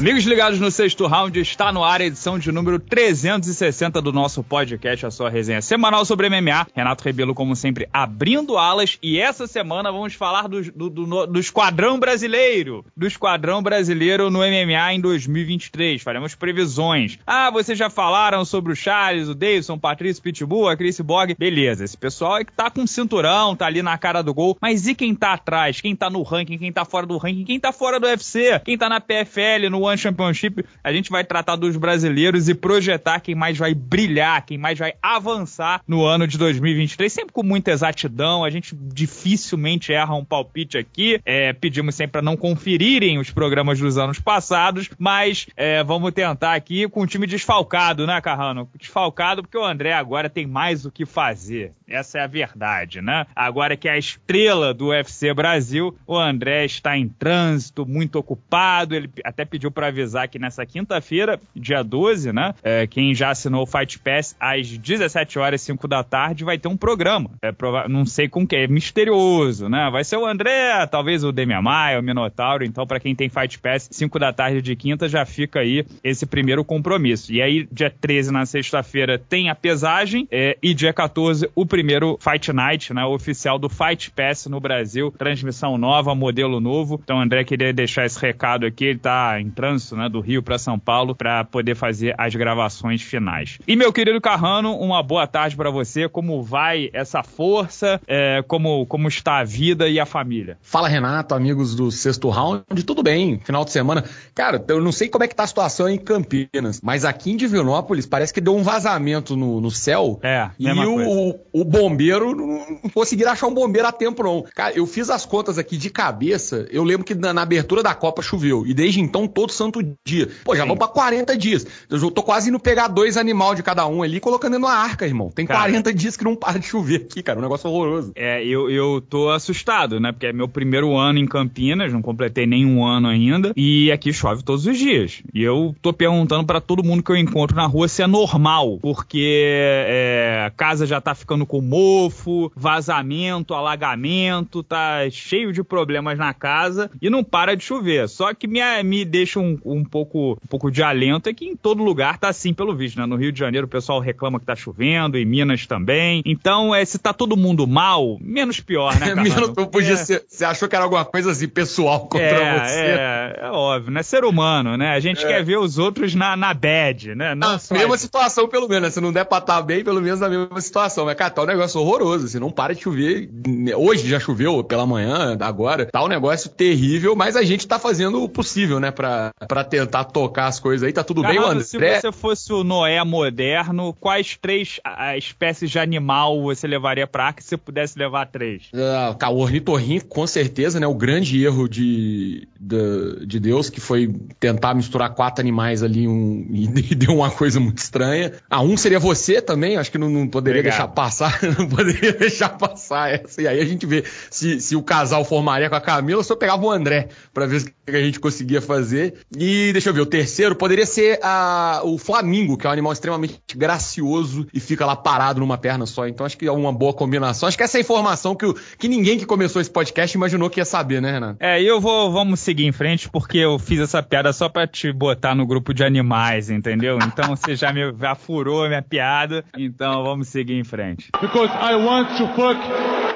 Amigos ligados no sexto round, está no ar a edição de número 360 do nosso podcast, a sua resenha semanal sobre MMA. Renato Rebelo, como sempre, abrindo alas. E essa semana vamos falar do, do, do, do esquadrão brasileiro. Do esquadrão brasileiro no MMA em 2023. Faremos previsões. Ah, vocês já falaram sobre o Charles, o Davidson, o Patrício Pitbull, a Chris Bog. Beleza, esse pessoal é que tá com cinturão, tá ali na cara do gol. Mas e quem tá atrás? Quem tá no ranking? Quem tá fora do ranking? Quem tá fora do UFC? Quem tá na PFL, no One Championship, a gente vai tratar dos brasileiros e projetar quem mais vai brilhar, quem mais vai avançar no ano de 2023, sempre com muita exatidão. A gente dificilmente erra um palpite aqui. É, pedimos sempre para não conferirem os programas dos anos passados, mas é, vamos tentar aqui com o time desfalcado, né, Carrano? Desfalcado porque o André agora tem mais o que fazer. Essa é a verdade, né? Agora que é a estrela do UFC Brasil, o André está em trânsito, muito ocupado. Ele até pediu para avisar que nessa quinta-feira, dia 12, né? É, quem já assinou o Fight Pass às 17 horas e 5 da tarde vai ter um programa. É, não sei com que, é misterioso, né? Vai ser o André, talvez o Demian Maia, o Minotauro. Então, para quem tem Fight Pass, 5 da tarde de quinta já fica aí esse primeiro compromisso. E aí, dia 13, na sexta-feira, tem a pesagem é, e dia 14, o primeiro primeiro Fight Night, né, oficial do Fight Pass no Brasil, transmissão nova, modelo novo. Então, André queria deixar esse recado aqui, ele tá em trânsito, né, do Rio para São Paulo para poder fazer as gravações finais. E meu querido Carrano, uma boa tarde para você. Como vai essa força? É, como como está a vida e a família? Fala Renato, amigos do Sexto Round, tudo bem? Final de semana, cara, eu não sei como é que tá a situação em Campinas, mas aqui em Divinópolis parece que deu um vazamento no, no céu. É. E o, o, bombeiro, não conseguiram achar um bombeiro a tempo, não. Cara, eu fiz as contas aqui de cabeça. Eu lembro que na, na abertura da Copa choveu. E desde então, todo santo dia. Pô, já Sim. vamos pra 40 dias. Eu tô quase indo pegar dois animais de cada um ali e colocando da arca, irmão. Tem cara, 40 dias que não para de chover aqui, cara. Um negócio horroroso. É, eu, eu tô assustado, né? Porque é meu primeiro ano em Campinas, não completei nenhum ano ainda. E aqui chove todos os dias. E eu tô perguntando para todo mundo que eu encontro na rua se é normal. Porque é, a casa já tá ficando com mofo, vazamento, alagamento, tá cheio de problemas na casa e não para de chover. Só que me, me deixa um, um, pouco, um pouco de alento é que em todo lugar tá assim, pelo visto, né? No Rio de Janeiro o pessoal reclama que tá chovendo, em Minas também. Então, é, se tá todo mundo mal, menos pior, né, menos, podia é. ser, você achou que era alguma coisa assim pessoal contra é, você? É, é óbvio, né? Ser humano, né? A gente é. quer ver os outros na, na bad, né? Não ah, mesma situação, pelo menos, né? Se não der pra estar tá bem, pelo menos na mesma situação. Mas, cara, tá um negócio horroroso, assim, não para de chover. Hoje já choveu pela manhã, agora, tá um negócio terrível, mas a gente tá fazendo o possível, né, pra, pra tentar tocar as coisas aí. Tá tudo Caramba, bem, André? Se você fosse o Noé moderno, quais três espécies de animal você levaria pra arca se você pudesse levar três? Uh, o ornitorrinco, com certeza, né, o grande erro de, de, de Deus, que foi tentar misturar quatro animais ali um, e, e deu uma coisa muito estranha. Ah, um seria você também, acho que não, não poderia Obrigado. deixar passar, não poderia deixar passar essa. E aí a gente vê se, se o casal formaria com a Camila ou se eu pegava o André para ver o que a gente conseguia fazer. E deixa eu ver, o terceiro poderia ser a, o Flamingo, que é um animal extremamente gracioso e fica lá parado numa perna só. Então acho que é uma boa combinação. Acho que essa é a informação que, que ninguém que começou esse podcast imaginou que ia saber, né, Renato? É, e eu vou, vamos seguir em frente porque eu fiz essa piada só para te botar no grupo de animais, entendeu? Então você já me já furou a minha piada, então vamos seguir em frente. Because I want to fuck,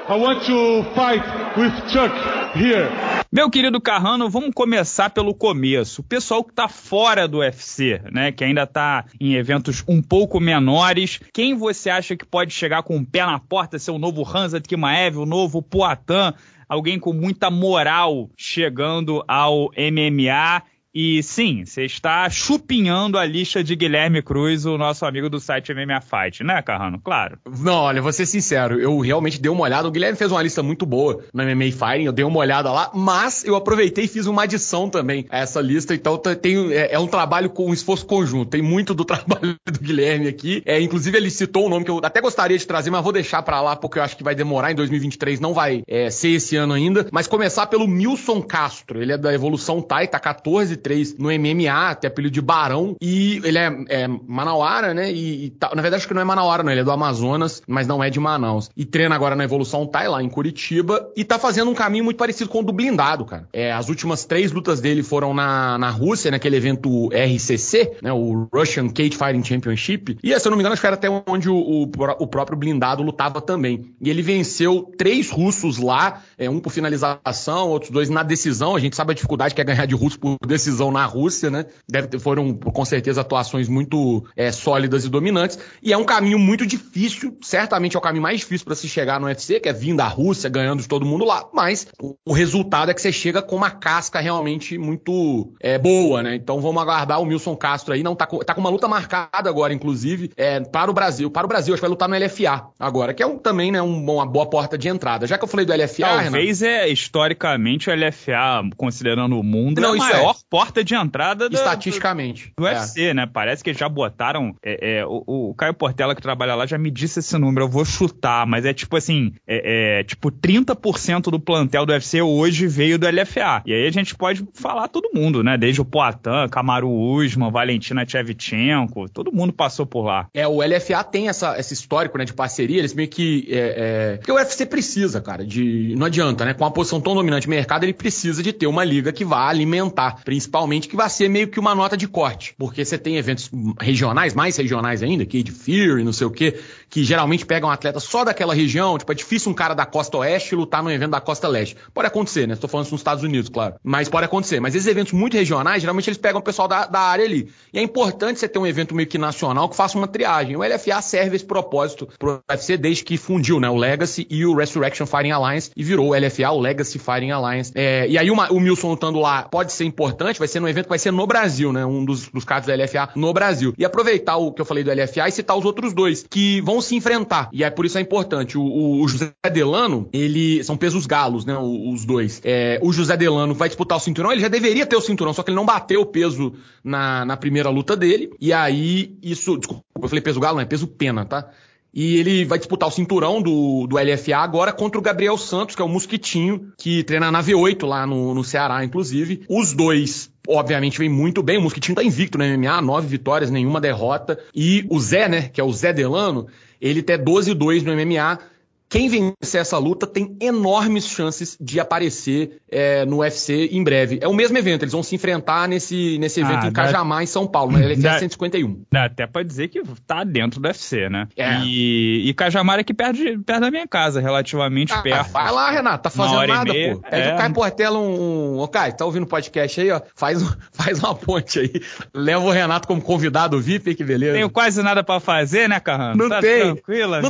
I want to fight with Chuck here. Meu querido Carrano, vamos começar pelo começo. O pessoal que está fora do UFC, né, que ainda está em eventos um pouco menores, quem você acha que pode chegar com o um pé na porta, ser o novo Hansa Kimaev, o novo Poatan, alguém com muita moral chegando ao MMA e sim, você está chupinhando a lista de Guilherme Cruz, o nosso amigo do site MMA Fight, né, Carrano? Claro. Não, olha, vou ser sincero, eu realmente dei uma olhada. O Guilherme fez uma lista muito boa no MMA Fighting, eu dei uma olhada lá, mas eu aproveitei e fiz uma adição também a essa lista, então tem, é, é um trabalho com um esforço conjunto. Tem muito do trabalho do Guilherme aqui. É, inclusive, ele citou um nome que eu até gostaria de trazer, mas vou deixar para lá porque eu acho que vai demorar em 2023, não vai é, ser esse ano ainda. Mas começar pelo Milson Castro, ele é da Evolução Thai, tá 14 93 no MMA, tem apelido de Barão, e ele é, é manauara, né? E, e tá, na verdade acho que não é manauara, não, ele é do Amazonas, mas não é de Manaus. E treina agora na Evolução Thai, lá em Curitiba, e tá fazendo um caminho muito parecido com o do blindado, cara. É, as últimas três lutas dele foram na, na Rússia, naquele evento RCC, né? O Russian Cage Fighting Championship. E se eu não me engano, acho que era até onde o, o, o próprio blindado lutava também. E ele venceu três russos lá, é, um por finalização, outros dois na decisão. A gente sabe a dificuldade que é ganhar de russo por decisão na Rússia, né? Deve foram, com certeza, atuações muito é, sólidas e dominantes. E é um caminho muito difícil, certamente é o caminho mais difícil para se chegar no UFC, que é vir da Rússia, ganhando de todo mundo lá. Mas o, o resultado é que você chega com uma casca realmente muito é, boa, né? Então vamos aguardar o Wilson Castro aí. Não tá com, tá com uma luta marcada agora, inclusive, é, para o Brasil. Para o Brasil, acho que vai lutar no LFA agora, que é um, também né, um, uma boa porta de entrada. Já que eu falei do LFA. Talvez Renato, é historicamente o LFA, considerando o mundo, não, é a maior é. Porta de entrada do, estatisticamente do, do UFC, é. né? Parece que já botaram. É, é, o, o, Caio Portela que trabalha lá já me disse esse número. Eu vou chutar, mas é tipo assim, é, tipo 30% do plantel do UFC hoje veio do LFA. E aí a gente pode falar todo mundo, né? Desde o Poatan, Kamaru Usman, Valentina Shevchenko, todo mundo passou por lá. É, o LFA tem essa, esse histórico, né, de parceria. Eles meio que é, é... Porque o UFC precisa, cara, de. Não adianta, né? Com uma posição tão dominante no mercado, ele precisa de ter uma liga que vá alimentar, principalmente que vai ser meio que uma nota de corte. Porque você tem eventos regionais, mais regionais ainda, que de Fear e não sei o quê, que geralmente pegam um atleta só daquela região. Tipo, é difícil um cara da costa oeste lutar num evento da costa leste. Pode acontecer, né? Estou falando isso nos Estados Unidos, claro. Mas pode acontecer. Mas esses eventos muito regionais, geralmente eles pegam o pessoal da, da área ali. E é importante você ter um evento meio que nacional que faça uma triagem. O LFA serve esse propósito pro UFC desde que fundiu, né? O Legacy e o Resurrection Fighting Alliance e virou o LFA, o Legacy Fighting Alliance. É, e aí uma, o Milson lutando lá pode ser importante, vai ser no evento que vai ser no Brasil, né? Um dos, dos casos do LFA no Brasil. E aproveitar o que eu falei do LFA e citar os outros dois, que vão se enfrentar. E é por isso é importante. O, o, José Delano, ele. São pesos galos, né? Os dois. É, o José Delano vai disputar o cinturão, ele já deveria ter o cinturão, só que ele não bateu o peso na, na primeira luta dele. E aí, isso. Desculpa, eu falei peso galo, não é peso pena, tá? E ele vai disputar o cinturão do, do LFA agora contra o Gabriel Santos, que é o Mosquitinho, que treina na V8 lá no, no Ceará, inclusive. Os dois obviamente vem muito bem. O Mosquitinho tá invicto no MMA, nove vitórias, nenhuma derrota. E o Zé, né, que é o Zé Delano, ele tem 12-2 no MMA. Quem vencer essa luta tem enormes chances de aparecer é, no UFC em breve. É o mesmo evento, eles vão se enfrentar nesse, nesse evento ah, em Cajamar, em São Paulo, na dá, 151. Dá até pra dizer que tá dentro do UFC, né? É. E, e Cajamar é aqui perto, de, perto da minha casa, relativamente ah, perto. Vai lá, Renato, tá fazendo nada, pô. Pede é. o Caio Portela um. Ô, Caio, tá ouvindo o podcast aí, ó? Faz, faz uma ponte aí. Leva o Renato como convidado VIP, que beleza. Tenho quase nada pra fazer, né, Carrano? Não tá tem. Não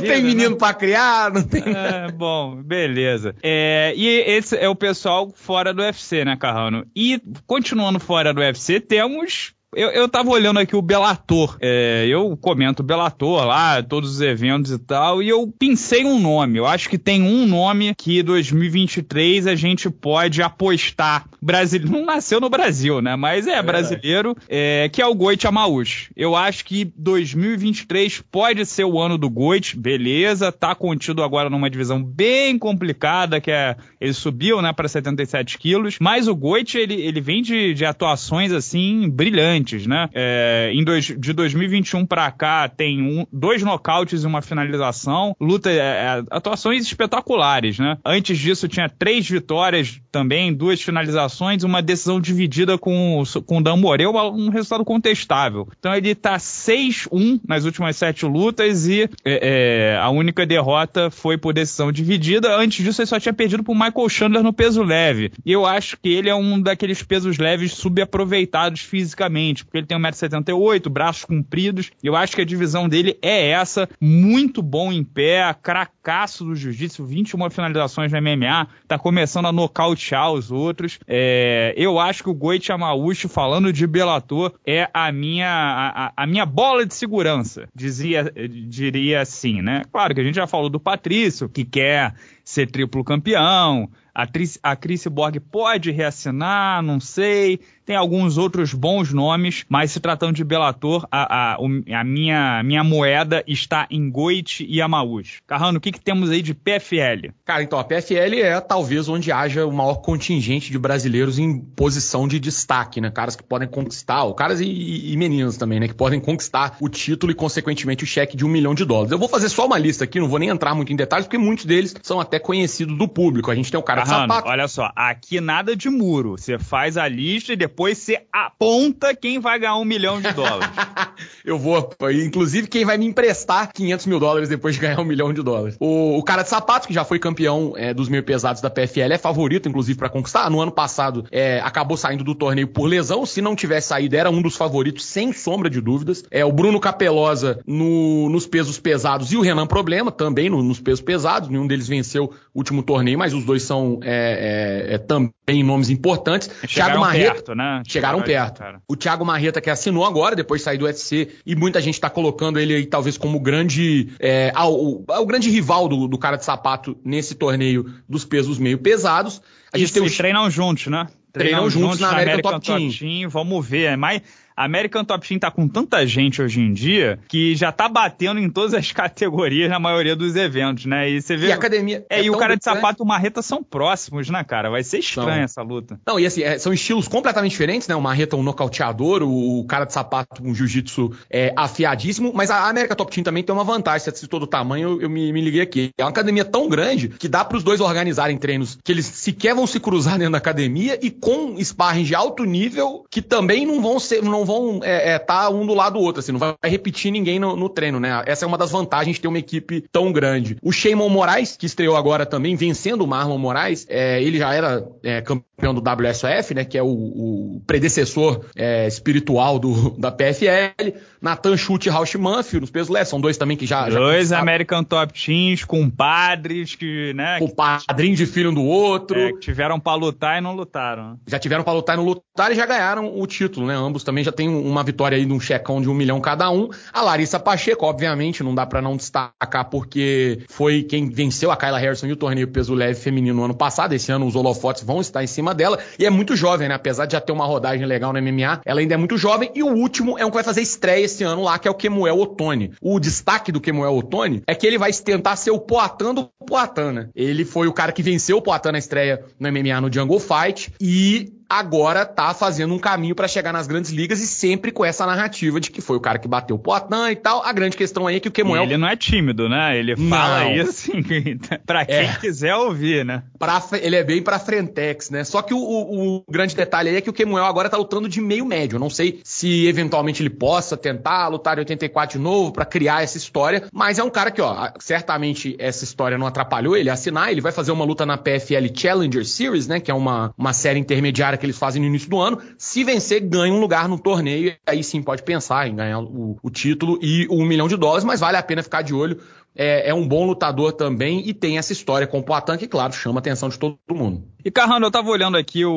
vida, tem menino né? pra criar, não É, bom, beleza. É, e esse é o pessoal fora do UFC, né, Carrano? E continuando fora do UFC, temos eu, eu tava olhando aqui o Belator. É, eu comento Belator lá, todos os eventos e tal, e eu pensei um nome. Eu acho que tem um nome que 2023 a gente pode apostar. Brasileiro. Não nasceu no Brasil, né? Mas é, brasileiro, é, que é o Goit Amaush. Eu acho que 2023 pode ser o ano do Goit, beleza. Tá contido agora numa divisão bem complicada, que é. Ele subiu, né, para 77 quilos. Mas o Goit, ele, ele vem de, de atuações assim brilhantes né? É, em dois, de 2021 para cá tem um, dois nocautes e uma finalização, luta, é, é, atuações espetaculares, né? Antes disso tinha três vitórias também, duas finalizações, uma decisão dividida com, com o Dan Moreu, um resultado contestável. Então ele tá 6-1 nas últimas sete lutas e é, é, a única derrota foi por decisão dividida. Antes disso ele só tinha perdido pro Michael Chandler no peso leve. E eu acho que ele é um daqueles pesos leves subaproveitados fisicamente porque ele tem 1,78m, braços compridos. Eu acho que a divisão dele é essa. Muito bom em pé, cracaço do jiu-jitsu, 21 finalizações no MMA, tá começando a nocautear os outros. É, eu acho que o Goichi Amauchi, falando de Bellator, é a minha, a, a, minha bola de segurança, dizia, diria assim, né? Claro que a gente já falou do Patrício, que quer ser triplo campeão, a, Tris, a Chris Borg pode reassinar, não sei. Tem alguns outros bons nomes, mas se tratando de Bellator, a, a, a minha, minha moeda está em Goit e Amaús. Carrano, o que, que temos aí de PFL? Cara, então a PFL é talvez onde haja o maior contingente de brasileiros em posição de destaque, né? Caras que podem conquistar, ou caras e, e meninas também, né? Que podem conquistar o título e, consequentemente, o cheque de um milhão de dólares. Eu vou fazer só uma lista aqui, não vou nem entrar muito em detalhes, porque muitos deles são até conhecidos do público. A gente tem o cara Carrano, de sapato. Olha só, aqui nada de muro. Você faz a lista e depois você aponta quem vai ganhar um milhão de dólares. eu vou, inclusive, quem vai me emprestar 500 mil dólares depois de ganhar um milhão de dólares. O, o cara de sapato, que já foi campeão é, dos meio pesados da PFL, é favorito, inclusive, para conquistar. No ano passado, é, acabou saindo do torneio por lesão. Se não tivesse saído, era um dos favoritos, sem sombra de dúvidas. É o Bruno Capelosa no, nos pesos pesados e o Renan Problema também no, nos pesos pesados. Nenhum deles venceu o último torneio, mas os dois são é, é, é também nomes importantes. Chegaram Thiago Marreta, perto, né? Chegaram, perto. Cara. O Thiago Marreta, que assinou agora, depois de sair do UFC, e muita gente está colocando ele aí, talvez, como grande. É, o, o, grande rival do, do cara de sapato nesse torneio dos pesos meio pesados. A gente Isso, tem os... treinam juntos, né? Treinam, treinam juntos, juntos na, American Top, Top Team. Team. Vamos ver. É mais a American Top Team tá com tanta gente hoje em dia que já tá batendo em todas as categorias na maioria dos eventos, né? E você vê. E a academia. É, é e o cara de sapato e o Marreta são próximos, né, cara? Vai ser estranha essa luta. Não, e assim, é, são estilos completamente diferentes, né? O Marreta é um nocauteador, o, o cara de sapato um jiu-jitsu é, afiadíssimo, mas a América Top Team também tem uma vantagem. Você citou do tamanho, eu, eu me, me, liguei aqui. É uma academia tão grande que dá para os dois organizarem treinos que eles sequer vão se cruzar dentro da academia e com sparring de alto nível que também não vão ser, não vão é, é, tá um do lado do outro, assim, não vai repetir ninguém no, no, treino, né? Essa é uma das vantagens de ter uma equipe tão grande. O Sheimon Moraes, que estreou agora também, vencendo o Marlon Moraes, é, ele já era é, campeão do WSOF, né? Que é o, o predecessor é, espiritual do, da PFL. Nathan Schultz e Rausch Manfield, nos pesos leves, são dois também que já... Dois já American Top Teams, com padres que, né... Com padrinho de filho um do outro. É, que tiveram pra lutar e não lutaram. Já tiveram pra lutar e não lutaram e já ganharam o título, né? Ambos também já têm uma vitória aí de um checão de um milhão cada um. A Larissa Pacheco, obviamente, não dá para não destacar porque foi quem venceu a Kyla Harrison e o torneio peso leve feminino no ano passado. Esse ano os holofotes vão estar em cima dela e é muito jovem, né? Apesar de já ter uma rodagem legal no MMA, ela ainda é muito jovem. E o último é um que vai fazer estreia esse ano lá, que é o Kemuel Otone. O destaque do Kemuel Otone é que ele vai tentar ser o Poatan do Poatan, né? Ele foi o cara que venceu o Poatan na estreia no MMA no Jungle Fight e agora tá fazendo um caminho para chegar nas grandes ligas e sempre com essa narrativa de que foi o cara que bateu o Poitin e tal. A grande questão aí é que o Kemuel... ele não é tímido, né? Ele fala não. isso assim, pra quem é. quiser ouvir, né? Pra, ele é bem pra frentex, né? Só que o, o, o, grande detalhe aí é que o Kemuel agora tá lutando de meio médio. Eu não sei se eventualmente ele possa tentar lutar em 84 de novo para criar essa história, mas é um cara que, ó, certamente essa história não atrapalhou ele assinar. Ele vai fazer uma luta na PFL Challenger Series, né? Que é uma, uma série intermediária que eles fazem no início do ano. Se vencer, ganha um lugar no torneio. Aí sim pode pensar em ganhar o, o título e um milhão de dólares, mas vale a pena ficar de olho. É, é, um bom lutador também e tem essa história com o Poitin que, claro, chama a atenção de todo mundo. E, Carrano, eu tava olhando aqui o,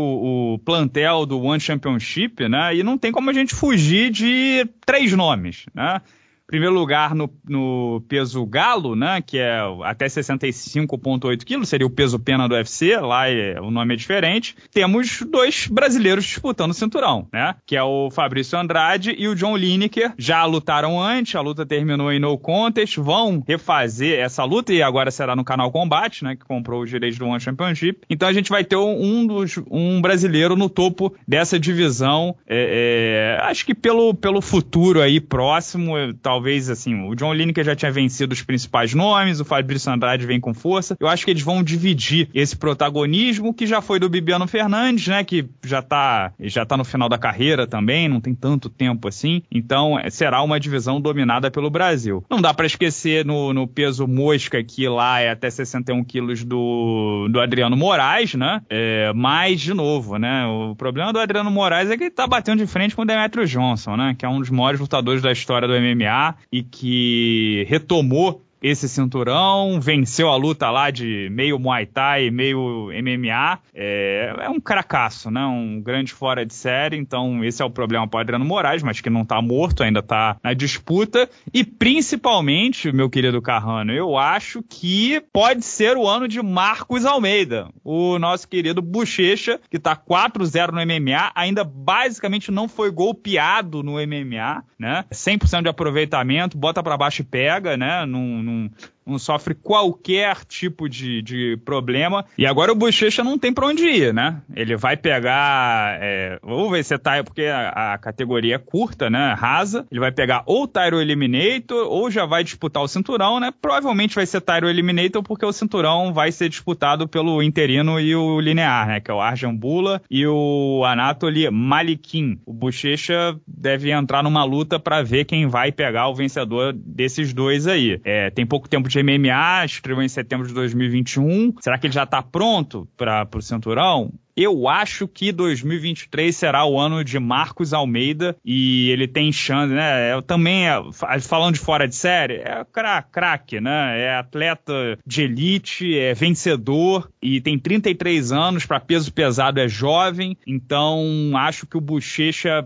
o, plantel do One Championship, né? E não tem como a gente fugir de três nomes, né? Primeiro lugar no, no, peso galo, né, que é até 65,8 quilos, seria o peso pena do UFC, lá é, o nome é diferente. Temos dois brasileiros disputando o cinturão, né, que é o Fabrício Andrade e o John Lineker. Já lutaram antes, a luta terminou em no contest, vão refazer essa luta e agora será no canal Combate, né, que comprou os direitos do One Championship. Então a gente vai ter um, dos, um brasileiro no topo dessa divisão. É, é, acho que pelo, pelo futuro aí próximo, talvez talvez, assim, o John Lineker já tinha vencido os principais nomes, o Fabrício Andrade vem com força. Eu acho que eles vão dividir esse protagonismo que já foi do Bibiano Fernandes, né, que já tá, já tá no final da carreira também, não tem tanto tempo assim. Então, é, será uma divisão dominada pelo Brasil. Não dá para esquecer no, no peso mosca que lá é até 61 quilos do, do Adriano Moraes, né? É, mas, de novo, né? O problema do Adriano Moraes é que ele tá batendo de frente com o Demetrio Johnson, né? Que é um dos maiores lutadores da história do MMA e que retomou esse cinturão, venceu a luta lá de meio Muay Thai, meio MMA. É, é um cracaço, né? Um grande fora de série. Então, esse é o problema para Adriano Moraes, mas que não tá morto, ainda tá na disputa. E principalmente, meu querido Carrano, eu acho que pode ser o ano de Marcos Almeida, o nosso querido Bochecha, que tá 4-0 no MMA, ainda basicamente não foi golpeado no MMA, né? 100% de aproveitamento, bota para baixo e pega, né? Num, num, não sofre qualquer tipo de, de problema. E agora o Bochecha não tem para onde ir, né? Ele vai pegar, é, ou vai ser Tyro, porque a, a, categoria é curta, né? Rasa. Ele vai pegar ou Tyro Eliminator, ou já vai disputar o cinturão, né? Provavelmente vai ser Tyro Eliminator, porque o cinturão vai ser disputado pelo interino e o linear, né? Que é o Arjan Bula e o Anatoly Malikin. O Bochecha deve entrar numa luta para ver quem vai pegar o vencedor desses dois aí. É, tem pouco tempo de MMA, estreou em setembro de 2021. Será que ele já está pronto para o cinturão? Eu acho que 2023 será o ano de Marcos Almeida e ele tem chance, né? Eu também, é, falando de fora de série, é craque, né? É atleta de elite, é vencedor e tem 33 anos, para peso pesado é jovem, então acho que o Bochecha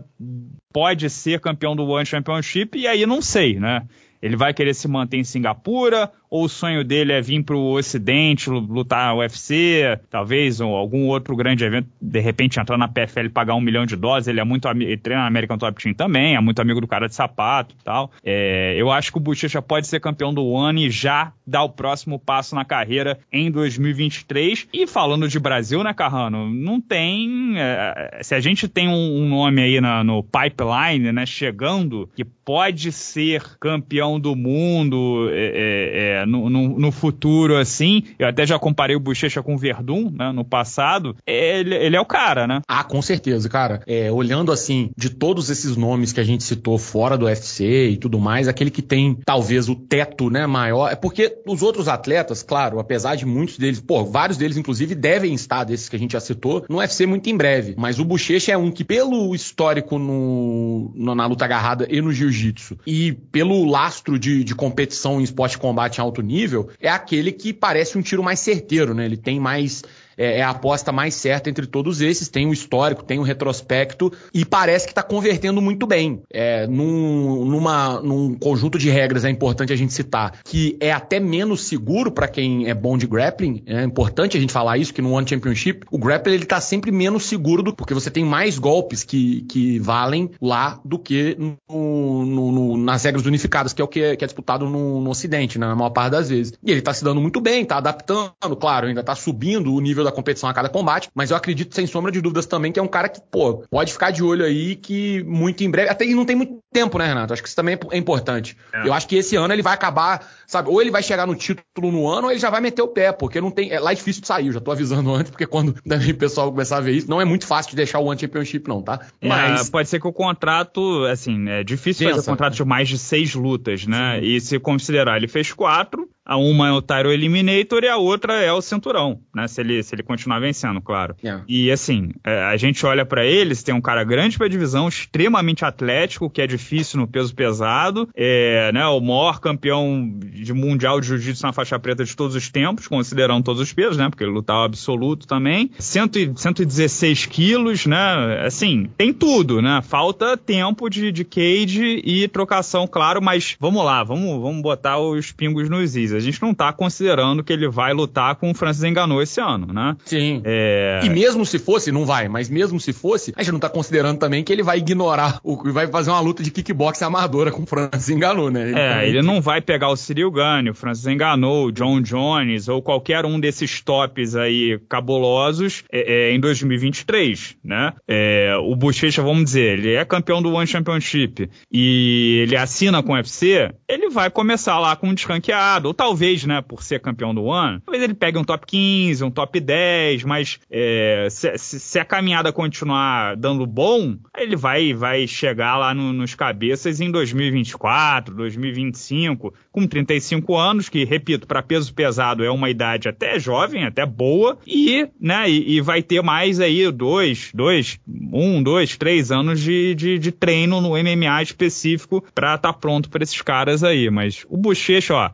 pode ser campeão do One Championship e aí não sei, né? Ele vai querer se manter em Singapura ou o sonho dele é vir para o Ocidente, lutar UFC, talvez, ou algum outro grande evento, de repente entrar na PFL e pagar um milhão de dólares. Ele é muito ele treina na American Top Team também, é muito amigo do cara de sapato e tal. É, eu acho que o Bochecha pode ser campeão do One e já dar o próximo passo na carreira em 2023. E falando de Brasil, né, Carrano? Não tem. É, se a gente tem um, um nome aí na, no pipeline, né, chegando, que pode ser campeão do mundo, é, no, no, no, futuro, assim, eu até já comparei o Bochecha com o Verdun, né, no passado, ele, ele é o cara, né? Ah, com certeza, cara. É, olhando assim, de todos esses nomes que a gente citou fora do UFC e tudo mais, aquele que tem talvez o teto, né, maior, é porque os outros atletas, claro, apesar de muitos deles, pô, vários deles inclusive devem estar desses que a gente já citou no UFC muito em breve, mas o Bochecha é um que pelo histórico no, na luta agarrada e no jiu-jitsu e pelo lastro de, de competição em esporte combate alto nível, é aquele que parece um tiro mais certeiro, né? Ele tem mais é, é, a aposta mais certa entre todos esses. Tem o histórico, tem o retrospecto e parece que está convertendo muito bem. É, num, numa, num conjunto de regras é importante a gente citar que é até menos seguro para quem é bom de grappling. É importante a gente falar isso que no One Championship o grappling ele tá sempre menos seguro do, porque você tem mais golpes que, que valem lá do que no, no, no, nas regras unificadas, que é o que é, que é disputado no, Ocidente, né, na maior parte das vezes. E ele está se dando muito bem, está adaptando, claro, ainda está subindo o nível da competição a cada combate, mas eu acredito sem sombra de dúvidas também que é um cara que, pô, pode ficar de olho aí que muito em breve, até e não tem muito tempo, né, Renato? Acho que isso também é importante. É. Eu acho que esse ano ele vai acabar, sabe, ou ele vai chegar no título no ano ou ele já vai meter o pé, porque não tem, é lá é difícil de sair, eu já tô avisando antes, porque quando o pessoal começar a ver isso, não é muito fácil de deixar o One Championship não, tá? É, mas... É, pode ser que o contrato, assim, é difícil Pensa. fazer contrato de mais de seis lutas, né? Sim. E se considerar, ele fez quatro, a uma é o Tyro Eliminator e a outra é o cinturão, né? Se ele, se ele continuar vencendo, claro. Yeah. E assim, é, a gente olha para eles, tem um cara grande pra divisão, extremamente atlético, que é difícil no peso pesado, é, né? O maior campeão de mundial de jiu-jitsu na faixa preta de todos os tempos, considerando todos os pesos, né? Porque ele lutava absoluto também. Cento, 116 quilos, né? Assim, tem tudo, né? Falta tempo de, de cage e trocação, claro, mas vamos lá, vamos, vamos botar os pingos nos is. A gente não tá considerando que ele vai lutar com o Francis Enganou esse ano, né? Sim. É... E mesmo se fosse, não vai, mas mesmo se fosse, a gente não tá considerando também que ele vai ignorar, o, vai fazer uma luta de kickboxing amadora com o Francis Enganou, né? Ele é, ele não vai pegar o Cyril Gane, o Francis Enganou, o John Jones ou qualquer um desses tops aí cabulosos é, é, em 2023, né? É, o Bochecha, vamos dizer, ele é campeão do One Championship e ele assina com o UFC, ele vai começar lá com um desranqueado, ou talvez, né, por ser campeão do ano, talvez ele pegue um top 15, um top 10, mas é, se, se, a caminhada continuar dando bom, ele vai, vai chegar lá no, nos cabeças em 2024, 2025, com 35 anos, que, repito, para peso pesado é uma idade até jovem, até boa, e, né, e, e vai ter mais aí dois, dois, um, dois, três anos de, de, de treino no MMA específico para estar tá pronto para esses caras aí. mas o Bochecha, ó,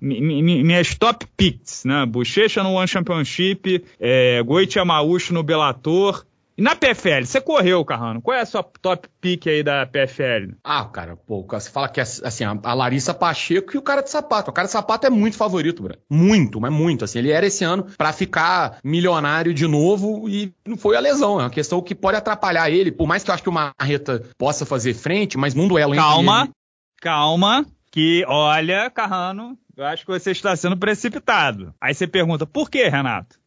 minhas top picks, né? Bochecha no One Championship, é, Goichi Amaucho no Bellator, e na PFL, você correu, Carrano. Qual é a sua top pick aí da PFL? Ah, cara, pô, você fala que assim, a Larissa Pacheco e o cara de sapato. O cara de sapato é muito favorito, bro. Muito, mas muito. Assim, ele era esse ano para ficar milionário de novo e não foi a lesão. É uma questão que pode atrapalhar ele. Por mais que eu acho que o Marreta possa fazer frente, mas num duelo Calma, ele... calma, que olha, Carrano, eu acho que você está sendo precipitado. Aí você pergunta, por que, Renato?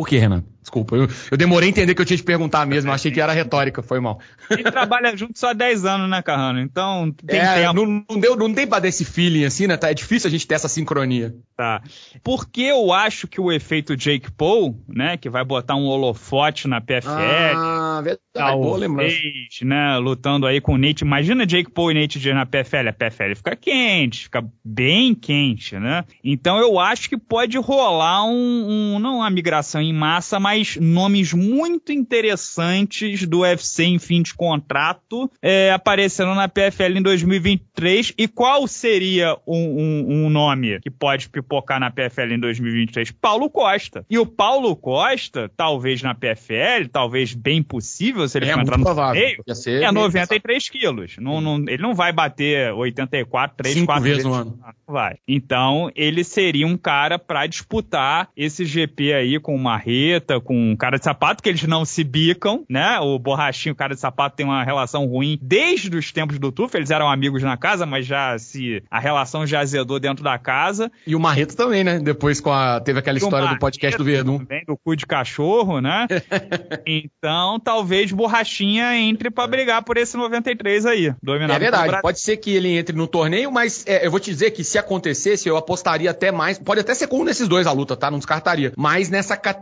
Por que, Renan? Desculpa, eu, eu, demorei a entender que eu tinha que te perguntar mesmo, achei que era retórica, foi mal. A gente trabalha junto só há 10 anos, né, Carrano? Então tem é, tempo. Não, não, deu, não tem pra dar esse feeling assim, né? Tá, é difícil a gente ter essa sincronia. Tá. Porque eu acho que o efeito Jake Paul, né, que vai botar um holofote na PFL. Ah, verdade, talvez, boa lembrança. né, lutando aí com o Nate. Imagina Jake Paul e Nate Diaz na PFL. A PFL fica quente, fica bem quente, né? Então eu acho que pode rolar um, um não uma migração em massa, mas nomes muito interessantes do UFC em fim de contrato é, aparecendo na PFL em 2023. E qual seria um, um, um, nome que pode pipocar na PFL em 2023? Paulo Costa. E o Paulo Costa, talvez na PFL, talvez bem possível, se ele é, entrar no provável. Meio, é 93 quilos. Não, não, ele não vai bater 84, 3, Cinco 4 vezes no ano. Vai. Então, ele seria um cara para disputar esse GP aí com o Marreta, com o cara de sapato, que eles não se bicam, né? O Borrachinho, o cara de sapato, tem uma relação ruim desde os tempos do Tuf. Eles eram amigos na casa, mas já se a relação já azedou dentro da casa. E o Marreta também, né? Depois com a, teve aquela história do podcast do Verdun. Também, do cu de cachorro, né? então, talvez Borrachinha entre para brigar por esse 93 aí. Dominado é verdade. Pode ser que ele entre no torneio, mas é, eu vou te dizer que se acontecesse, eu apostaria até mais. Pode até ser com um desses dois a luta, tá? Não descartaria. Mas nessa categoria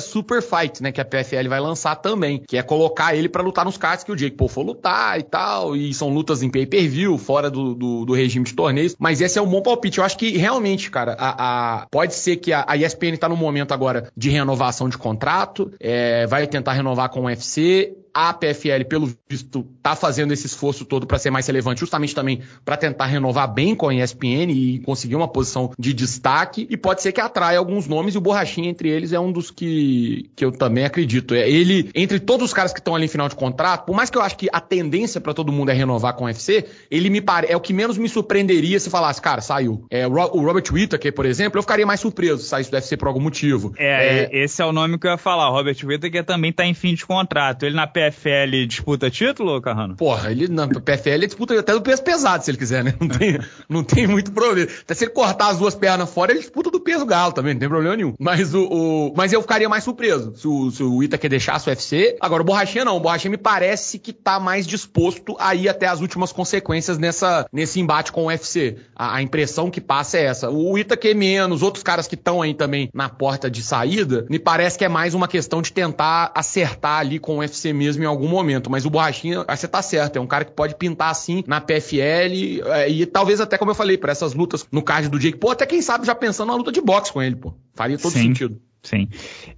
Super Fight, né? Que a PFL vai lançar também. Que é colocar ele para lutar nos cards que o Jake Paul for lutar e tal. E são lutas em pay-per-view, fora do, do, do, regime de torneios. Mas esse é um bom palpite. Eu acho que realmente, cara, a, a pode ser que a, a, ESPN tá no momento agora de renovação de contrato. É, vai tentar renovar com o UFC a PFL, pelo visto, tá fazendo esse esforço todo para ser mais relevante, justamente também para tentar renovar bem com a ESPN e conseguir uma posição de destaque. E pode ser que atraia alguns nomes, e o Borrachinha, entre eles, é um dos que, que eu também acredito. É ele, entre todos os caras que estão ali em final de contrato, por mais que eu acho que a tendência para todo mundo é renovar com o UFC, ele me pare, é o que menos me surpreenderia se falasse, cara, saiu. É, o Robert Whittaker, por exemplo, eu ficaria mais surpreso se saísse do UFC por algum motivo. É, é, esse é o nome que eu ia falar. O Robert Whittaker também tá em fim de contrato. Ele na PFL PFL disputa título, Carrano? Porra, ele na PFL disputa até do peso pesado, se ele quiser, né? Não tem, não tem muito problema. Até se ele cortar as duas pernas fora, ele disputa do peso galo também, não tem problema nenhum. Mas o, o mas eu ficaria mais surpreso se o, se o Ita deixasse o UFC. Agora, o Borrachinha não. O Borrachinha me parece que tá mais disposto a ir até as últimas consequências nessa, nesse embate com o UFC. A, a impressão que passa é essa. O Ita que menos, outros caras que estão aí também na porta de saída, me parece que é mais uma questão de tentar acertar ali com o UFC mesmo em algum momento. Mas o Borrachinha, você tá certo, é um cara que pode pintar assim na PFL é, e talvez até, como eu falei, para essas lutas no card do Jake, pô, até quem sabe já pensando na luta de boxe com ele, pô. Faria todo Sim. sentido. Sim.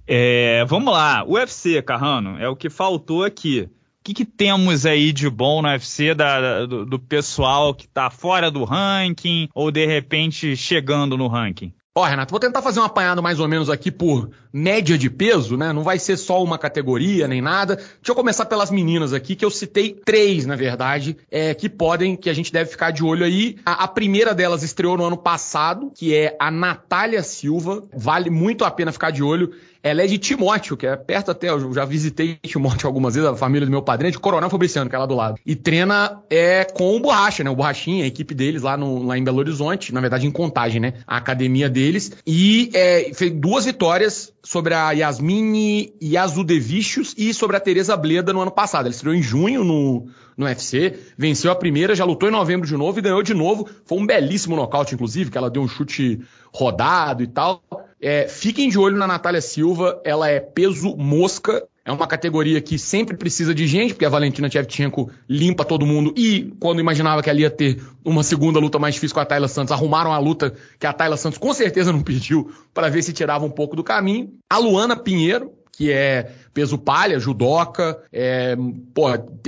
É, vamos lá. UFC, Carrano, é o que faltou aqui. O que, que temos aí de bom no UFC da, do, do, pessoal que tá fora do ranking ou de repente chegando no ranking? Ó, Renato, vou tentar fazer um apanhado mais ou menos aqui por média de peso, né? Não vai ser só uma categoria nem nada. Deixa eu começar pelas meninas aqui, que eu citei três, na verdade, é, que podem, que a gente deve ficar de olho aí. A, a, primeira delas estreou no ano passado, que é a Natália Silva. Vale muito a pena ficar de olho. Ela é de Timóteo, que é perto até, eu já visitei Timóteo algumas vezes, a família do meu padrinho, de Coronel Fabriciano, que é lá do lado. E treina é, com o Borracha, né? O Borrachinha, a equipe deles lá, no, lá em Belo Horizonte, na verdade em Contagem, né? A academia deles. E é, fez duas vitórias sobre a Yasmine Yazudevichus e sobre a Teresa Bleda no ano passado. Ela estreou em junho no, no UFC, venceu a primeira, já lutou em novembro de novo e ganhou de novo. Foi um belíssimo nocaute, inclusive, que ela deu um chute rodado e tal. É, fiquem de olho na Natália Silva, ela é peso mosca, é uma categoria que sempre precisa de gente, porque a Valentina Shevchenko limpa todo mundo e quando imaginava que ela ia ter uma segunda luta mais difícil com a Tayla Santos, arrumaram a luta que a Tayla Santos com certeza não pediu para ver se tirava um pouco do caminho. A Luana Pinheiro, que é peso palha, judoca, é, pô,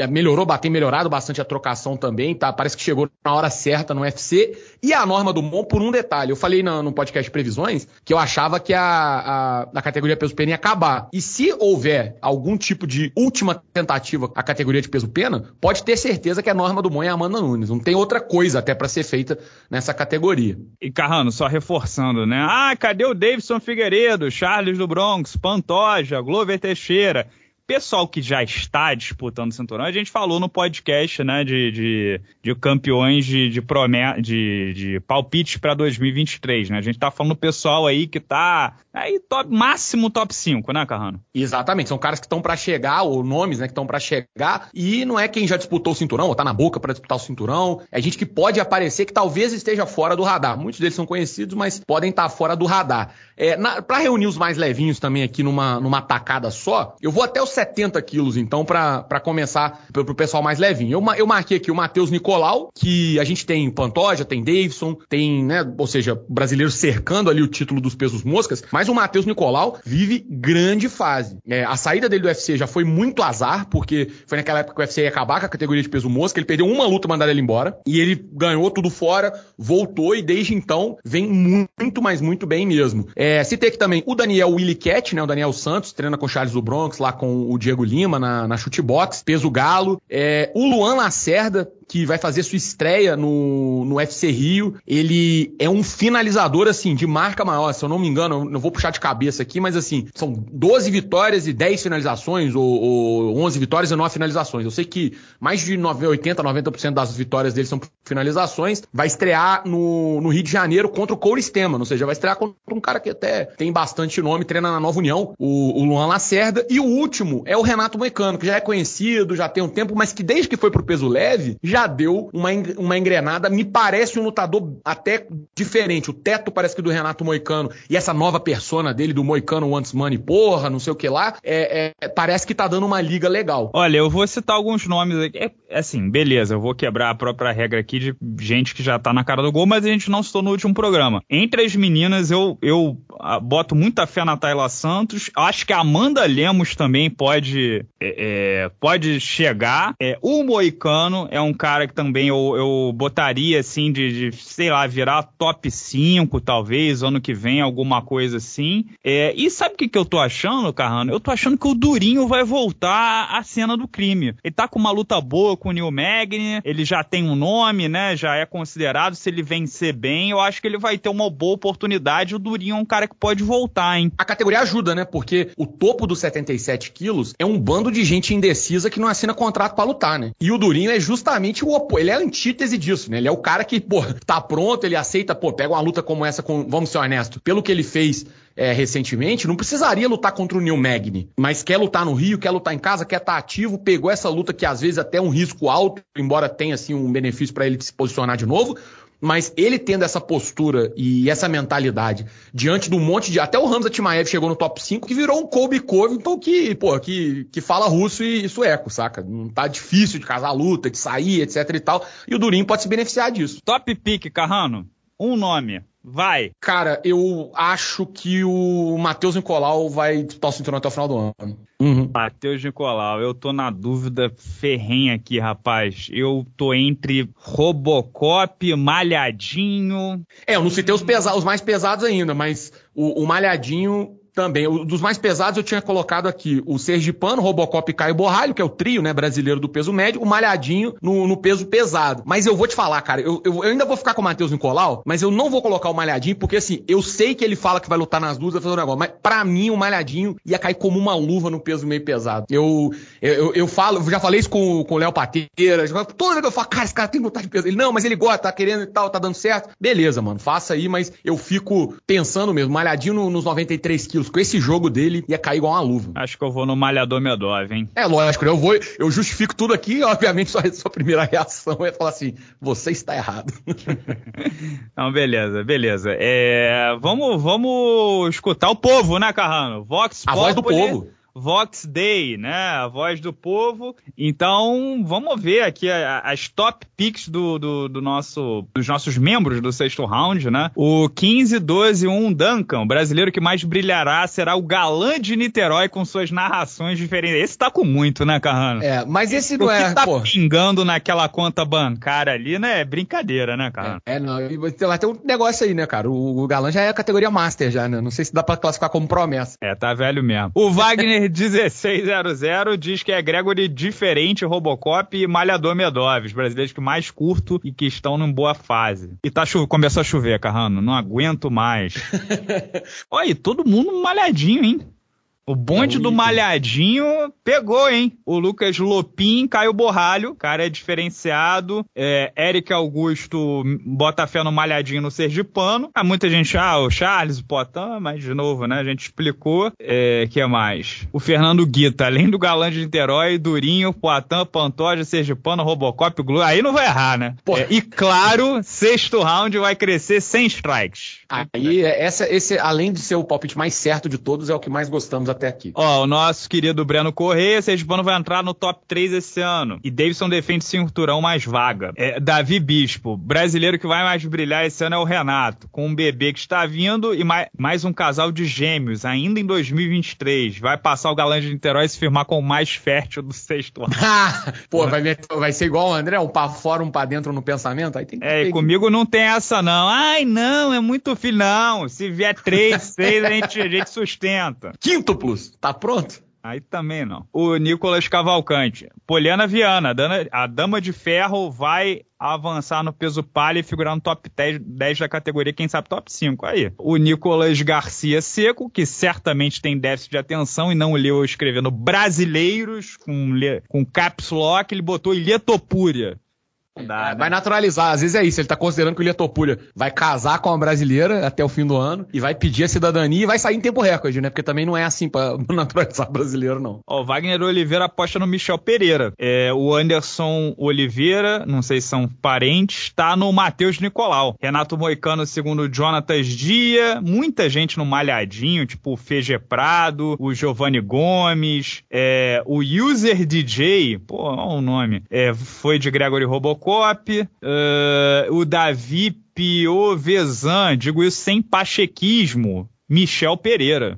melhorou, tem melhorado bastante a trocação também, tá? Parece que chegou na hora certa no UFC. E a norma do Mon, por um detalhe, eu falei no, no podcast previsões que eu achava que a, a, a categoria peso pena ia acabar. E se houver algum tipo de última tentativa a categoria de peso pena, pode ter certeza que a norma do Mon é a Amanda Nunes. Não tem outra coisa até para ser feita nessa categoria. E Carrano, só reforçando, né? Ah, cadê o Davidson Figueiredo, Charles do Bronx, Pantoja, Glover Teixeira? sexta-feira pessoal que já está disputando o cinturão, a gente falou no podcast, né, de, de, de campeões de, de, de, de palpites para 2023, né? A gente tá falando do pessoal aí que tá aí top, máximo top 5, né, Carrano? Exatamente, são caras que estão para chegar, ou nomes, né, que estão para chegar, e não é quem já disputou o cinturão, ou tá na boca para disputar o cinturão, é gente que pode aparecer que talvez esteja fora do radar. Muitos deles são conhecidos, mas podem estar tá fora do radar. É, para reunir os mais levinhos também aqui numa, numa tacada só, eu vou até os 70 quilos, então, para começar pro, pessoal mais levinho. Eu, eu marquei aqui o Matheus Nicolau, que a gente tem Pantoja, tem Davidson, tem, né, ou seja, brasileiro cercando ali o título dos pesos moscas, mas o Matheus Nicolau vive grande fase. É, a saída dele do UFC já foi muito azar, porque foi naquela época que o UFC ia acabar com a categoria de peso mosca, ele perdeu uma luta, mandaram ele embora, e ele ganhou tudo fora, voltou e desde então vem muito, mas muito bem mesmo. É, citei aqui também o Daniel Willy Cat, né, o Daniel Santos, treina com o Charles do Bronx, lá com o Diego Lima na, na chutebox, peso galo. É, o Luan Lacerda, que vai fazer sua estreia no, no UFC Rio. Ele é um finalizador, assim, de marca maior. Se eu não me engano, não vou puxar de cabeça aqui, mas assim, são 12 vitórias e 10 finalizações, ou, ou 11 vitórias e 9 finalizações. Eu sei que mais de 80, 90% das vitórias dele são finalizações. Vai estrear no, no Rio de Janeiro contra o Corey Steman, ou seja, vai estrear contra um cara que até tem bastante nome, treina na Nova União, o, o Luan Lacerda. E o último é o Renato Moicano, que já é conhecido, já tem um tempo, mas que desde que foi pro peso leve, já já deu uma, uma engrenada. Me parece um lutador até diferente. O teto parece que do Renato Moicano e essa nova persona dele, do Moicano Once Money, porra, não sei o que lá, é, é, parece que tá dando uma liga legal. Olha, eu vou citar alguns nomes aqui. É, assim, beleza, eu vou quebrar a própria regra aqui de gente que já tá na cara do gol, mas a gente não citou no último programa. Entre as meninas, eu, eu ah, boto muita fé na Tayla Santos. Acho que a Amanda Lemos também pode, é, é pode chegar. É, o Moicano é um cara cara que também eu, eu botaria, assim, de, de, sei lá, virar top 5, talvez, ano que vem, alguma coisa assim. É, e sabe o que, que eu tô achando, Carrano? Eu tô achando que o Durinho vai voltar à cena do crime. Ele tá com uma luta boa com o Neil Magny, ele já tem um nome, né? Já é considerado. Se ele vencer bem, eu acho que ele vai ter uma boa oportunidade. O Durinho é um cara que pode voltar, hein? A categoria ajuda, né? Porque o topo dos 77 quilos é um bando de gente indecisa que não assina contrato para lutar, né? E o Durinho é justamente exatamente o oposto. Ele é a antítese disso, né? Ele é o cara que, pô, tá pronto, ele aceita, pô, pega uma luta como essa com, vamos ser honestos, pelo que ele fez é, recentemente, não precisaria lutar contra o Neil Magny, mas quer lutar no Rio, quer lutar em casa, quer estar tá ativo, pegou essa luta que às vezes até é um risco alto, embora tenha assim um benefício para ele se posicionar de novo, mas ele tendo essa postura e essa mentalidade diante do monte de. Até o Hamza Timaev chegou no top 5, que virou um Kobe Covington que, pô, que, que fala russo e sueco, saca? Não tá difícil de casar luta, de sair, etc e tal. E o Durinho pode se beneficiar disso. Top pick, Carrano. Um nome. Vai. Cara, eu acho que o Matheus Nicolau vai disputar o cinturão até o final do ano. Uhum. Matheus Nicolau, eu tô na dúvida ferrenha aqui, rapaz. Eu tô entre Robocop, Malhadinho. É, eu não citei os, pesa os mais pesados ainda, mas o, o Malhadinho também. O, dos mais pesados eu tinha colocado aqui o Sergipano, Robocop e Caio Borralho, que é o trio, né, brasileiro do peso médio, o Malhadinho no, no peso pesado. Mas eu vou te falar, cara, eu, eu, eu ainda vou ficar com o Matheus Nicolau, mas eu não vou colocar o Malhadinho, porque assim, eu sei que ele fala que vai lutar nas duas, vai fazer um negócio, mas pra mim o Malhadinho ia cair como uma luva no peso meio pesado. Eu, eu, eu falo, já falei isso com, com o Léo Pateira, toda vez que eu falo, cara, esse cara tem lutar de peso. Ele, não, mas ele gosta, tá querendo e tal, tá dando certo. Beleza, mano, faça aí, mas eu fico pensando mesmo, Malhadinho no, nos 93 quilos, com esse jogo dele ia cair igual uma luva. Acho que eu vou no Malhador Medov, hein? É lógico, né? eu vou, eu justifico tudo aqui, obviamente sua, sua primeira reação é falar assim, você está errado. Não, beleza, beleza. É, vamos, vamos escutar o povo, né, Carrano? Vox A voz do povo. Vox Day, né? A voz do povo. Então, vamos ver aqui as top picks do, do, do, nosso, dos nossos membros do sexto round, né? O 15, 12, 1 Duncan, o brasileiro que mais brilhará, será o galã de Niterói com suas narrações diferentes. Esse tá com muito, né, Carrano? É, mas esse não o é. que tá pô. pingando naquela conta bancária ali, né? É brincadeira, né, cara? É, é não. Vai ter um negócio aí, né, cara? O, o galã já é a categoria Master, já, né? Não sei se dá pra classificar como promessa. É, tá velho mesmo. O Wagner 1600 diz que é Gregory diferente, Robocop e Malhador Medov, os brasileiros que mais curto e que estão em boa fase. E tá começou a chover, Carrano. Não aguento mais. Olha, todo mundo malhadinho, hein? O bonde é do Malhadinho pegou, hein? O Lucas Lopin caiu borralho, cara é diferenciado. É, Eric Augusto bota fé no Malhadinho no Sergipano. Há muita gente, ah, o Charles, o Potan, mas de novo, né? A gente explicou. É, que é mais? O Fernando Guita, além do galã de Niterói, Durinho, Poitin, Pantoja, Sergipano, Robocop, Glu. Aí não vai errar, né? É, e claro, sexto round vai crescer sem strikes. Aí, essa, esse, além de ser o palpite mais certo de todos, é o que mais gostamos até aqui. Ó, o nosso querido Breno Correia, Sergipano vai entrar no top 3 esse ano. E Davidson defende cinturão mais vaga. É, Davi Bispo, brasileiro que vai mais brilhar esse ano é o Renato, com um bebê que está vindo e mais, mais um casal de gêmeos, ainda em 2023. Vai passar o galã de Niterói e se firmar com o mais fértil do sexto ano. Pô, vai, vai ser igual o André, um pra fora, um pra dentro no pensamento? Aí tem que É, e comigo não tem essa não. Ai, não, é muito filho. Não, se vier três, seis, a gente, a gente sustenta. Tá pronto? Aí também não. O Nicolas Cavalcante. Poliana Viana, a Dama de Ferro vai avançar no peso palha e figurar no top 10, 10, da categoria, quem sabe top 5. Aí. O Nicolas Garcia Seco, que certamente tem déficit de atenção e não leu escrevendo brasileiros com, com caps lock, ele botou Ilhetopúria. Dá, é, vai naturalizar, às vezes é isso. Ele tá considerando que o Lietopulha vai casar com a brasileira até o fim do ano e vai pedir a cidadania e vai sair em tempo recorde, né? Porque também não é assim pra naturalizar brasileiro, não. Ó, o Wagner Oliveira aposta no Michel Pereira. É, o Anderson Oliveira, não sei se são parentes, tá no Matheus Nicolau. Renato Moicano, segundo Jonatas Dia. Muita gente no Malhadinho, tipo o Fege Prado, o Giovanni Gomes, é, o User DJ, pô, olha o nome, é, foi de Gregory Robocop Robocop, uh, o Davi Piovesan, digo isso sem pachequismo, Michel Pereira.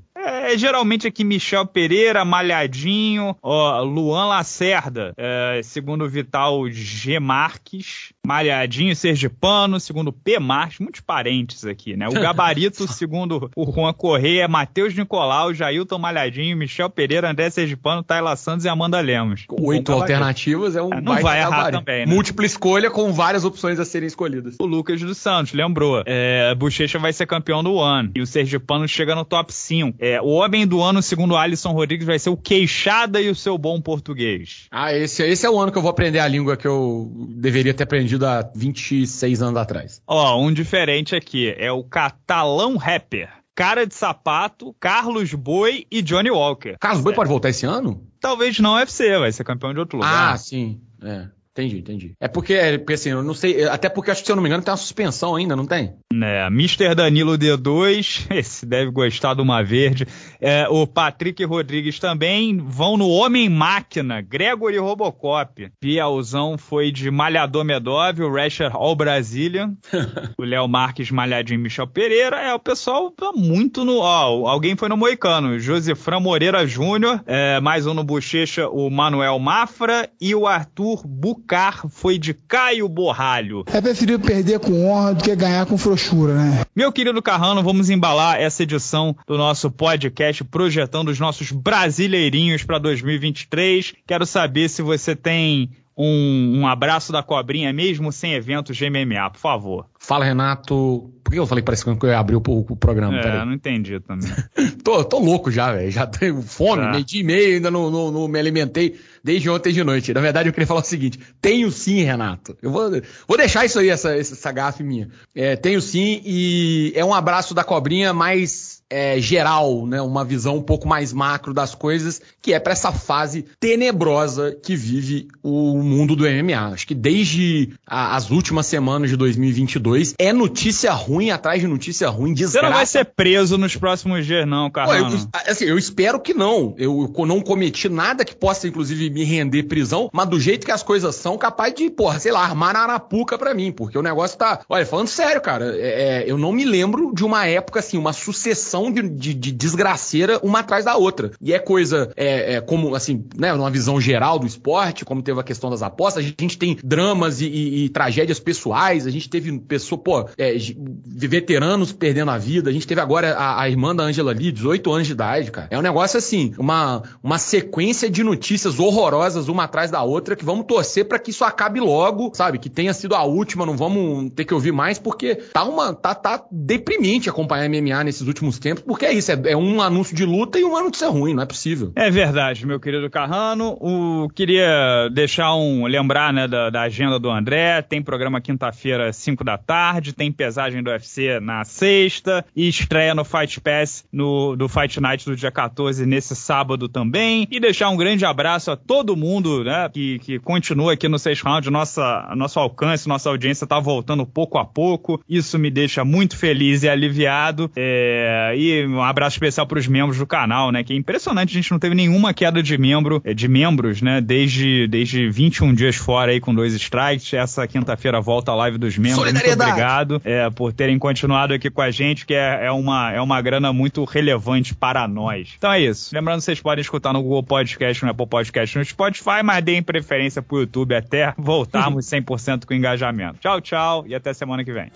É, geralmente aqui Michel Pereira, Malhadinho, ó, Luan Lacerda, é, segundo Vital G. Marques, Malhadinho, Sergipano, segundo P. Marques, muitos parentes aqui, né? O Gabarito, segundo o Juan Correia, Matheus Nicolau, Jailton Malhadinho, Michel Pereira, André Sergipano, Tayla Santos e Amanda Lemos. Oito alternativas é um é, Não vai errar gabarito. também, né? Múltipla escolha com várias opções a serem escolhidas. O Lucas dos Santos, lembrou. É, Bochecha vai ser campeão do ano. E o Sergipano chega no top 5. É, o homem do ano, segundo Alisson Rodrigues, vai ser o Queixada e o seu bom português. Ah, esse, esse é o ano que eu vou aprender a língua que eu deveria ter aprendido há 26 anos atrás. Ó, um diferente aqui. É o catalão rapper. Cara de Sapato, Carlos Boi e Johnny Walker. Carlos Boi pode voltar esse ano? Talvez não UFC, vai ser campeão de outro lugar. Ah, sim. É. Entendi, entendi. É porque, é porque assim, eu não sei, até porque acho que se eu não me engano tem uma suspensão ainda, não tem? É, Mr. Danilo D2, esse deve gostar de uma verde. É, o Patrick Rodrigues também vão no Homem Máquina, Gregory Robocop. Piauzão foi de Malhador Medov, o Rasher All Brazilian, o Léo Marques Malhadinho Michel Pereira. É, o pessoal tá muito no. Ó, alguém foi no Moicano, Josefran Moreira Júnior, é, mais um no Bochecha, o Manuel Mafra e o Arthur Buc Car foi de Caio Borralho. É preferível perder com honra do que ganhar com frouxura, né? Meu querido Carrano, vamos embalar essa edição do nosso podcast projetando os nossos brasileirinhos para 2023. Quero saber se você tem um, um, abraço da cobrinha mesmo sem eventos de MMA, por favor. Fala, Renato. Por que eu falei parece que eu abri o, o programa? É, não entendi também. tô, tô louco já, velho. Já tenho fome, tá. meio dia e meio, ainda não, não, não, me alimentei desde ontem de noite. Na verdade, eu queria falar o seguinte: tenho sim, Renato. Eu vou, vou deixar isso aí, essa, essa gafe minha. É, tenho sim, e é um abraço da cobrinha mais é, geral, né, uma visão um pouco mais macro das coisas, que é para essa fase tenebrosa que vive o mundo do MMA. Acho que desde a, as últimas semanas de 2022 é notícia ruim ruim atrás de notícia ruim, desgraça. Você não vai ser preso nos próximos dias, não, Carlão. Eu, assim, eu espero que não. Eu, eu, não cometi nada que possa, inclusive, me render prisão, mas do jeito que as coisas são, capaz de, porra, sei lá, armar na arapuca pra mim, porque o negócio tá. Olha, falando sério, cara, é, é, eu não me lembro de uma época, assim, uma sucessão de, de, de desgraceira uma atrás da outra. E é coisa, é, é, como, assim, né, numa visão geral do esporte, como teve a questão das apostas, a gente tem dramas e, e, e tragédias pessoais, a gente teve pessoa, pô, é, veteranos perdendo a vida, a gente teve agora a, a irmã da Angela Lee, 18 anos de idade, cara. É um negócio assim, uma, uma sequência de notícias horrorosas uma atrás da outra que vamos torcer para que isso acabe logo, sabe? Que tenha sido a última, não vamos ter que ouvir mais, porque tá uma tá, tá deprimente acompanhar MMA nesses últimos tempos, porque é isso, é, é um anúncio de luta e uma notícia ruim, não é possível. É verdade, meu querido Carrano. O, queria deixar um lembrar, né, da, da agenda do André. Tem programa quinta-feira, 5 da tarde, tem pesagem do UFC na sexta e estreia no Fight Pass no, do Fight Night do dia 14 nesse sábado também. E deixar um grande abraço a todo mundo, né, que, que continua aqui no 6 Round. Nossa, nosso alcance, nossa audiência tá voltando pouco a pouco. Isso me deixa muito feliz e aliviado. É, e um abraço especial para os membros do canal, né, que é impressionante, a gente não teve nenhuma queda de membro, de membros, né, desde, desde 21 dias fora aí com dois strikes. Essa quinta-feira volta a live dos membros. Muito obrigado é, por terem continuado aqui com a gente, que é, é, uma, é uma grana muito relevante para nós. Então é isso. Lembrando, vocês podem escutar no Google Podcast, no Apple Podcast, no Spotify, mas deem preferência pro YouTube até voltarmos 100% com engajamento. Tchau, tchau e até semana que vem.